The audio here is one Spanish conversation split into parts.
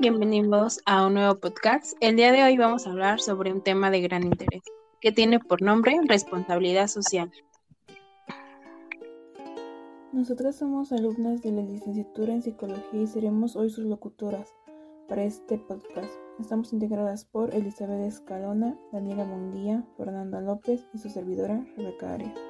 Bienvenidos a un nuevo podcast. El día de hoy vamos a hablar sobre un tema de gran interés, que tiene por nombre responsabilidad social. Nosotras somos alumnas de la licenciatura en psicología y seremos hoy sus locutoras para este podcast. Estamos integradas por Elizabeth Escalona, Daniela Munguía, Fernanda López y su servidora Rebeca Arias.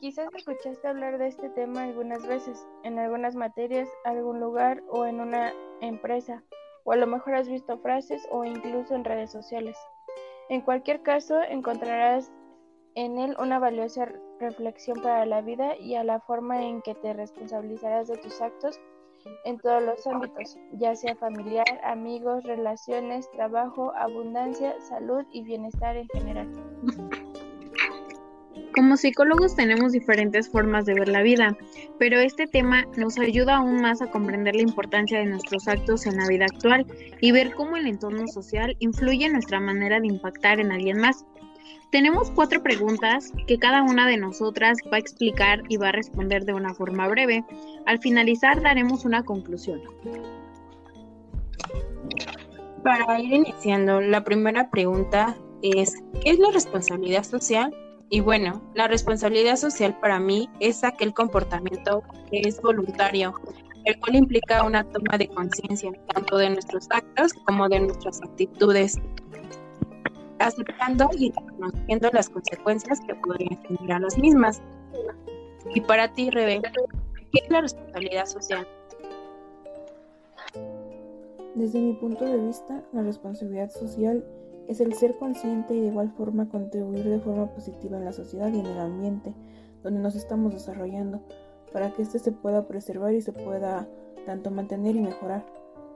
Quizás escuchaste hablar de este tema algunas veces, en algunas materias, algún lugar o en una empresa, o a lo mejor has visto frases o incluso en redes sociales. En cualquier caso, encontrarás en él una valiosa reflexión para la vida y a la forma en que te responsabilizarás de tus actos en todos los ámbitos, ya sea familiar, amigos, relaciones, trabajo, abundancia, salud y bienestar en general. Como psicólogos tenemos diferentes formas de ver la vida, pero este tema nos ayuda aún más a comprender la importancia de nuestros actos en la vida actual y ver cómo el entorno social influye en nuestra manera de impactar en alguien más. Tenemos cuatro preguntas que cada una de nosotras va a explicar y va a responder de una forma breve. Al finalizar daremos una conclusión. Para ir iniciando, la primera pregunta es, ¿qué es la responsabilidad social? Y bueno, la responsabilidad social para mí es aquel comportamiento que es voluntario, el cual implica una toma de conciencia tanto de nuestros actos como de nuestras actitudes, aceptando y reconociendo las consecuencias que podrían generar las mismas. Y para ti, Rebeca, ¿qué es la responsabilidad social? Desde mi punto de vista, la responsabilidad social es el ser consciente y de igual forma contribuir de forma positiva en la sociedad y en el ambiente donde nos estamos desarrollando, para que éste se pueda preservar y se pueda tanto mantener y mejorar.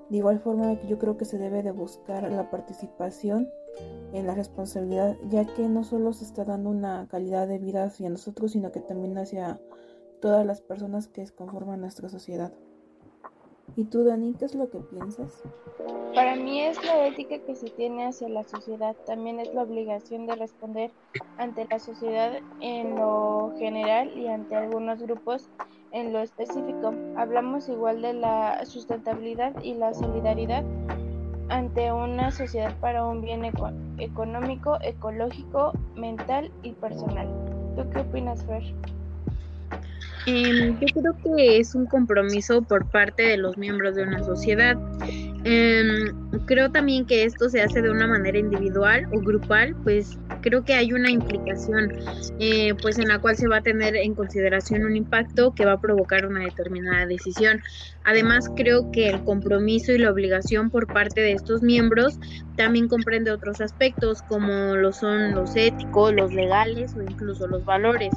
De igual forma yo creo que se debe de buscar la participación en la responsabilidad, ya que no solo se está dando una calidad de vida hacia nosotros, sino que también hacia todas las personas que conforman nuestra sociedad. ¿Y tú, Dani, qué es lo que piensas? Para mí es la ética que se tiene hacia la sociedad, también es la obligación de responder ante la sociedad en lo general y ante algunos grupos en lo específico. Hablamos igual de la sustentabilidad y la solidaridad ante una sociedad para un bien económico, ecológico, mental y personal. ¿Tú qué opinas, Fer? Em, yo creo que es un compromiso por parte de los miembros de una sociedad. Em, creo también que esto se hace de una manera individual o grupal, pues creo que hay una implicación, eh, pues en la cual se va a tener en consideración un impacto que va a provocar una determinada decisión. Además, creo que el compromiso y la obligación por parte de estos miembros también comprende otros aspectos como lo son los éticos, los legales o incluso los valores.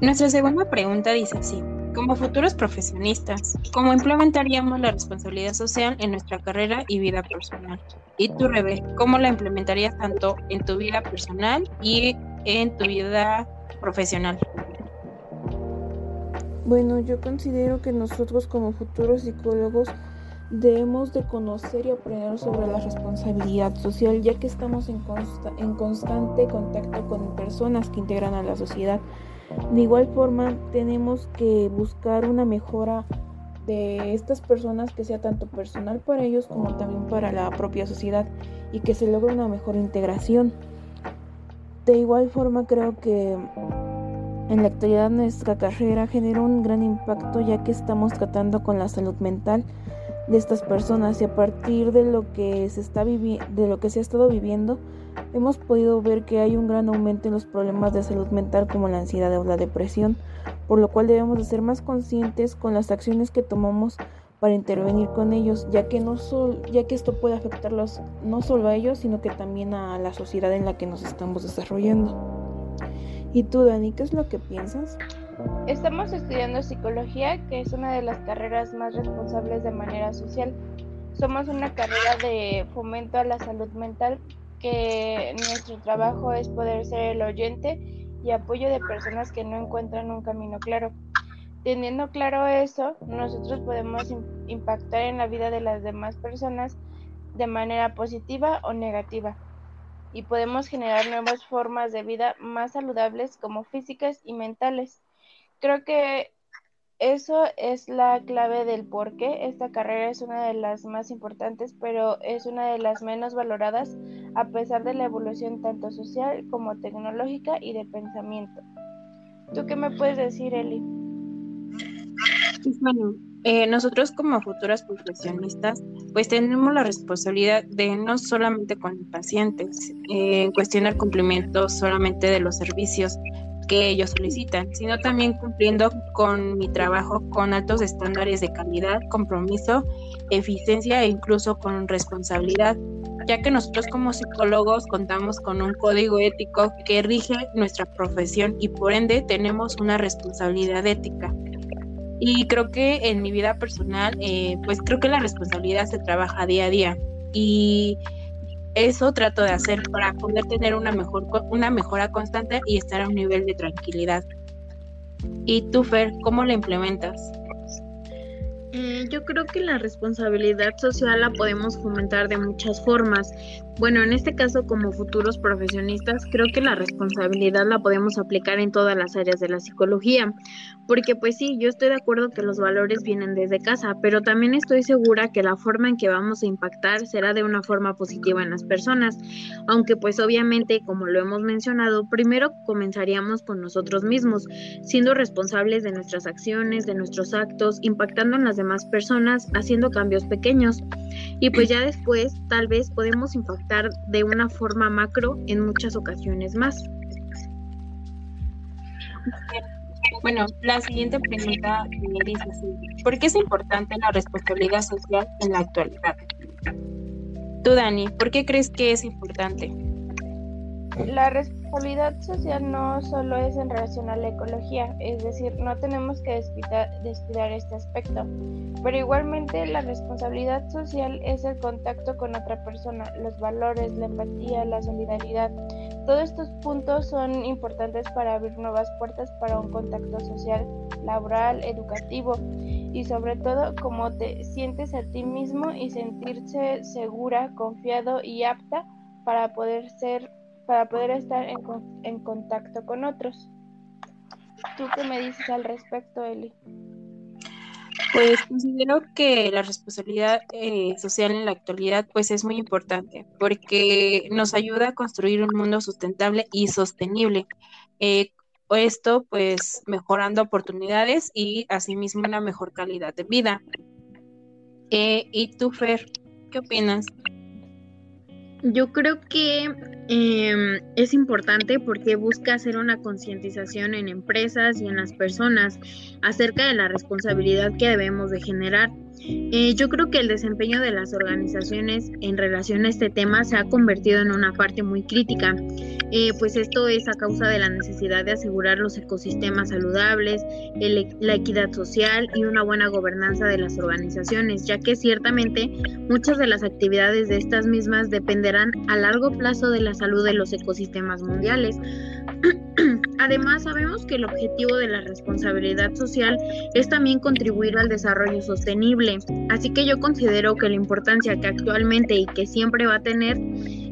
Nuestra segunda pregunta dice así, como futuros profesionistas, ¿cómo implementaríamos la responsabilidad social en nuestra carrera y vida personal? Y tú, Rebe, ¿cómo la implementarías tanto en tu vida personal y en tu vida profesional? Bueno, yo considero que nosotros como futuros psicólogos debemos de conocer y aprender sobre la responsabilidad social, ya que estamos en, en constante contacto con personas que integran a la sociedad de igual forma, tenemos que buscar una mejora de estas personas que sea tanto personal para ellos como también para la propia sociedad y que se logre una mejor integración. De igual forma, creo que en la actualidad nuestra carrera genera un gran impacto ya que estamos tratando con la salud mental de estas personas y a partir de lo que se está de lo que se ha estado viviendo hemos podido ver que hay un gran aumento en los problemas de salud mental como la ansiedad o la depresión, por lo cual debemos de ser más conscientes con las acciones que tomamos para intervenir con ellos, ya que no ya que esto puede afectarlos no solo a ellos, sino que también a la sociedad en la que nos estamos desarrollando. ¿Y tú, Dani, qué es lo que piensas? Estamos estudiando psicología, que es una de las carreras más responsables de manera social. Somos una carrera de fomento a la salud mental, que nuestro trabajo es poder ser el oyente y apoyo de personas que no encuentran un camino claro. Teniendo claro eso, nosotros podemos impactar en la vida de las demás personas de manera positiva o negativa y podemos generar nuevas formas de vida más saludables como físicas y mentales. Creo que Eso es la clave del por qué esta carrera es una de las más importantes, pero es una de las menos valoradas a pesar de la evolución tanto social como tecnológica y de pensamiento. ¿Tú qué me puedes decir, Eli? Bueno, eh, nosotros como futuras profesionistas, pues tenemos la responsabilidad de no solamente con pacientes, eh, cuestionar cumplimiento solamente de los servicios que ellos solicitan, sino también cumpliendo con mi trabajo con altos estándares de calidad, compromiso, eficiencia e incluso con responsabilidad, ya que nosotros como psicólogos contamos con un código ético que rige nuestra profesión y por ende tenemos una responsabilidad ética. Y creo que en mi vida personal, eh, pues creo que la responsabilidad se trabaja día a día. Y eso trato de hacer para poder tener una, mejor, una mejora constante y estar a un nivel de tranquilidad. ¿Y tú, Fer, cómo la implementas? Eh, yo creo que la responsabilidad social la podemos fomentar de muchas formas. Bueno, en este caso como futuros profesionistas, creo que la responsabilidad la podemos aplicar en todas las áreas de la psicología, porque pues sí, yo estoy de acuerdo que los valores vienen desde casa, pero también estoy segura que la forma en que vamos a impactar será de una forma positiva en las personas, aunque pues obviamente, como lo hemos mencionado, primero comenzaríamos con nosotros mismos, siendo responsables de nuestras acciones, de nuestros actos, impactando en las demás personas, haciendo cambios pequeños, y pues ya después tal vez podemos impactar de una forma macro en muchas ocasiones más. Bueno, la siguiente pregunta dice así, ¿por qué es importante la responsabilidad social en la actualidad? Tú, Dani, ¿por qué crees que es importante? La responsabilidad social no solo es en relación a la ecología, es decir, no tenemos que descuidar, este aspecto, pero igualmente la responsabilidad social es el contacto con otra persona, los valores, la empatía, la solidaridad. Todos estos puntos son importantes para abrir nuevas puertas para un contacto social, laboral, educativo y sobre todo cómo te sientes a ti mismo y sentirse segura, confiado y apta para poder ser para poder estar en, en contacto con otros. ¿Tú qué me dices al respecto, Eli? Pues considero que la responsabilidad eh, social en la actualidad pues es muy importante porque nos ayuda a construir un mundo sustentable y sostenible. Eh, esto pues mejorando oportunidades y asimismo una mejor calidad de vida. Eh, ¿Y tú, Fer, qué opinas? Yo creo que eh, es importante porque busca hacer una concientización en empresas y en las personas acerca de la responsabilidad que debemos de generar eh, yo creo que el desempeño de las organizaciones en relación a este tema se ha convertido en una parte muy crítica, eh, pues esto es a causa de la necesidad de asegurar los ecosistemas saludables, la equidad social y una buena gobernanza de las organizaciones, ya que ciertamente muchas de las actividades de estas mismas dependerán a largo plazo de la salud de los ecosistemas mundiales. Además, sabemos que el objetivo de la responsabilidad social es también contribuir al desarrollo sostenible, así que yo considero que la importancia que actualmente y que siempre va a tener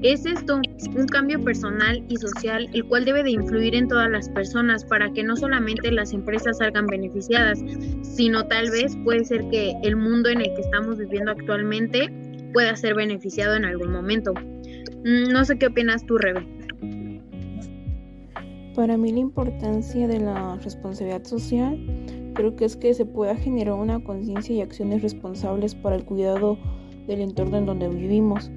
es esto, un cambio personal y social, el cual debe de influir en todas las personas para que no solamente las empresas salgan beneficiadas, sino tal vez puede ser que el mundo en el que estamos viviendo actualmente pueda ser beneficiado en algún momento. Mm, no sé qué opinas tú, Rebe. Para mí la importancia de la responsabilidad social creo que es que se pueda generar una conciencia y acciones responsables para el cuidado del entorno en donde vivimos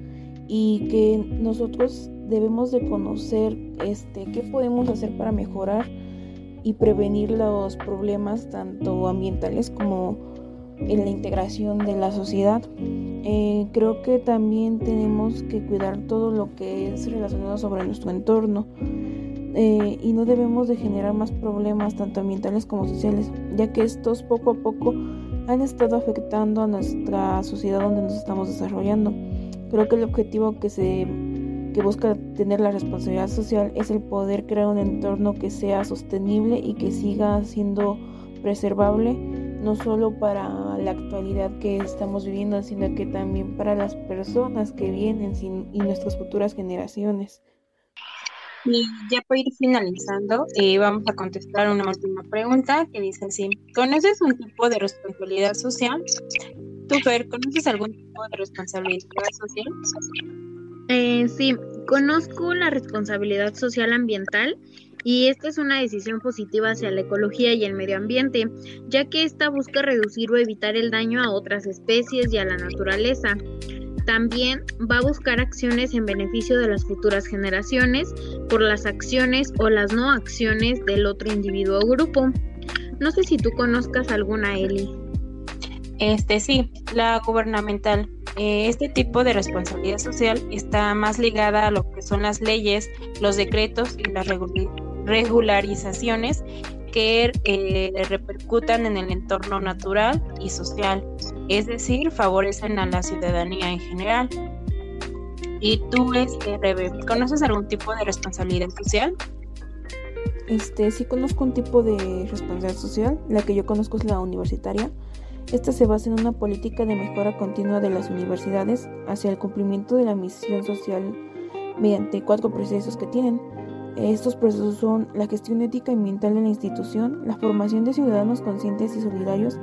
y que nosotros debemos de conocer este qué podemos hacer para mejorar y prevenir los problemas tanto ambientales como en la integración de la sociedad. Eh, creo que también tenemos que cuidar todo lo que es relacionado sobre nuestro entorno eh, y no debemos de generar más problemas tanto ambientales como sociales, ya que estos poco a poco han estado afectando a nuestra sociedad donde nos estamos desarrollando. Creo que el objetivo que se que busca tener la responsabilidad social es el poder crear un entorno que sea sostenible y que siga siendo preservable no solo para la actualidad que estamos viviendo, sino que también para las personas que vienen y nuestras futuras generaciones. Y ya para ir finalizando, eh, vamos a contestar una última pregunta que dice así, ¿conoces un tipo de responsabilidad social? ¿Tú, Fer, conoces algún tipo de responsabilidad social? Eh, sí, conozco la responsabilidad social ambiental y esta es una decisión positiva hacia la ecología y el medio ambiente, ya que esta busca reducir o evitar el daño a otras especies y a la naturaleza. También va a buscar acciones en beneficio de las futuras generaciones por las acciones o las no acciones del otro individuo o grupo. No sé si tú conozcas alguna, Eli. Este sí, la gubernamental. Eh, este tipo de responsabilidad social está más ligada a lo que son las leyes, los decretos y las regularizaciones que eh, repercutan en el entorno natural y social, es decir, favorecen a la ciudadanía en general. ¿Y tú, este, Rebe, conoces algún tipo de responsabilidad social? Este, sí conozco un tipo de responsabilidad social, la que yo conozco es la universitaria. Esta se basa en una política de mejora continua de las universidades hacia el cumplimiento de la misión social mediante cuatro procesos que tienen. Estos procesos son la gestión ética y ambiental de la institución, la formación de ciudadanos conscientes y solidarios,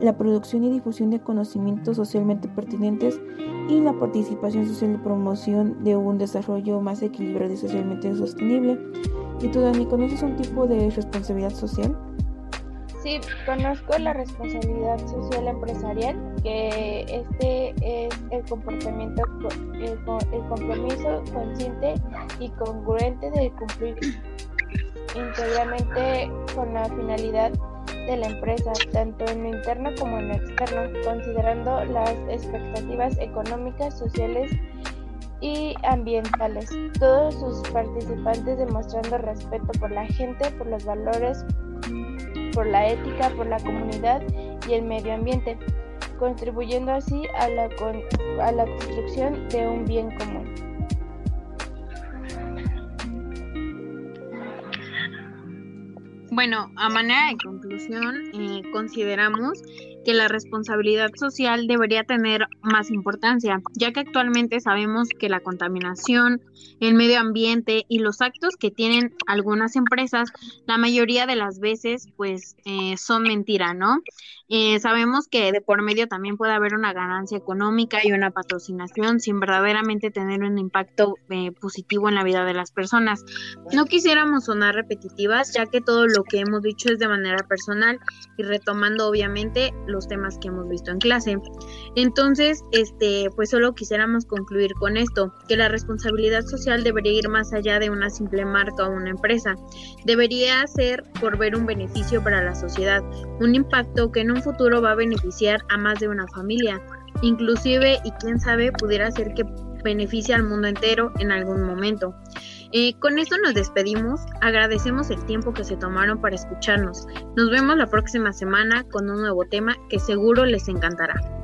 la producción y difusión de conocimientos socialmente pertinentes y la participación social y promoción de un desarrollo más equilibrado y socialmente sostenible. ¿Y tú, Dani, conoces un tipo de responsabilidad social? Sí, conozco la responsabilidad social empresarial, que este es el comportamiento, el, compromiso consciente y congruente de cumplir íntegramente con la finalidad de la empresa, tanto en lo interno como en lo externo, considerando las expectativas económicas, sociales y ambientales. Todos sus participantes demostrando respeto por la gente, por los valores, por la ética, por la comunidad y el medio ambiente, contribuyendo así a la, a la construcción de un bien común. Bueno, a manera de conclusión, eh, consideramos que la responsabilidad social debería tener más importancia, ya que actualmente sabemos que la contaminación, el medio ambiente y los actos que tienen algunas empresas, la mayoría de las veces, pues eh, son mentira, ¿no? Eh, sabemos que de por medio también puede haber una ganancia económica y una patrocinación sin verdaderamente tener un impacto eh, positivo en la vida de las personas. No quisiéramos sonar repetitivas, ya que todo lo que hemos dicho es de manera personal y retomando obviamente los temas que hemos visto en clase. Entonces, este, pues solo quisiéramos concluir con esto, que la responsabilidad social debería ir más allá de una simple marca o una empresa. Debería ser por ver un beneficio para la sociedad, un impacto que en un futuro va a beneficiar a más de una familia, inclusive y quién sabe pudiera ser que beneficie al mundo entero en algún momento. Eh, con esto nos despedimos, agradecemos el tiempo que se tomaron para escucharnos. Nos vemos la próxima semana con un nuevo tema que seguro les encantará.